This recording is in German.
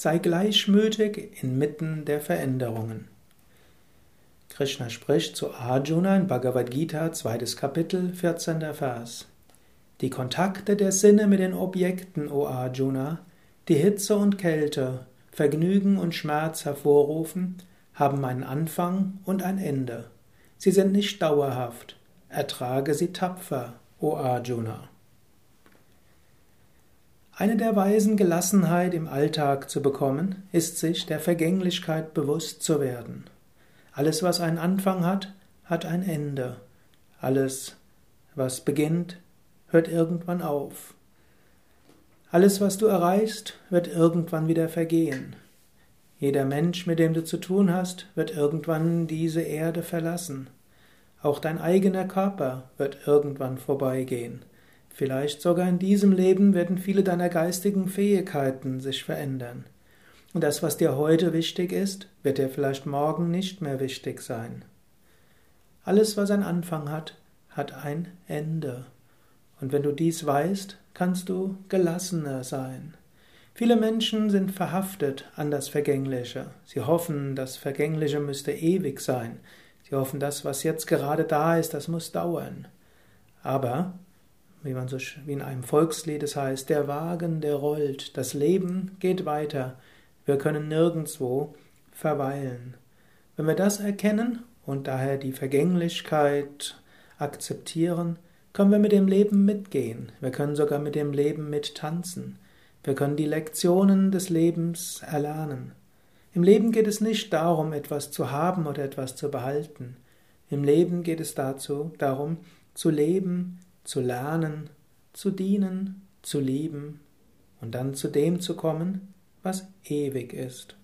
sei gleichmütig inmitten der Veränderungen. Krishna spricht zu Arjuna in Bhagavad Gita, zweites Kapitel, 14. Vers. Die Kontakte der Sinne mit den Objekten, o Arjuna, die Hitze und Kälte, Vergnügen und Schmerz hervorrufen, haben einen Anfang und ein Ende. Sie sind nicht dauerhaft. Ertrage sie tapfer, o Arjuna. Eine der Weisen, Gelassenheit im Alltag zu bekommen, ist sich der Vergänglichkeit bewusst zu werden. Alles, was einen Anfang hat, hat ein Ende. Alles, was beginnt, hört irgendwann auf. Alles, was du erreichst, wird irgendwann wieder vergehen. Jeder Mensch, mit dem du zu tun hast, wird irgendwann diese Erde verlassen. Auch dein eigener Körper wird irgendwann vorbeigehen. Vielleicht sogar in diesem Leben werden viele deiner geistigen Fähigkeiten sich verändern. Und das, was dir heute wichtig ist, wird dir vielleicht morgen nicht mehr wichtig sein. Alles, was einen Anfang hat, hat ein Ende. Und wenn du dies weißt, kannst du gelassener sein. Viele Menschen sind verhaftet an das Vergängliche. Sie hoffen, das Vergängliche müsste ewig sein. Sie hoffen, das, was jetzt gerade da ist, das muss dauern. Aber, wie man so wie in einem Volkslied es heißt, der Wagen, der rollt, das Leben geht weiter. Wir können nirgendwo verweilen. Wenn wir das erkennen und daher die Vergänglichkeit akzeptieren, können wir mit dem Leben mitgehen. Wir können sogar mit dem Leben mittanzen. Wir können die Lektionen des Lebens erlernen. Im Leben geht es nicht darum, etwas zu haben oder etwas zu behalten. Im Leben geht es dazu, darum, zu leben, zu lernen, zu dienen, zu lieben und dann zu dem zu kommen, was ewig ist.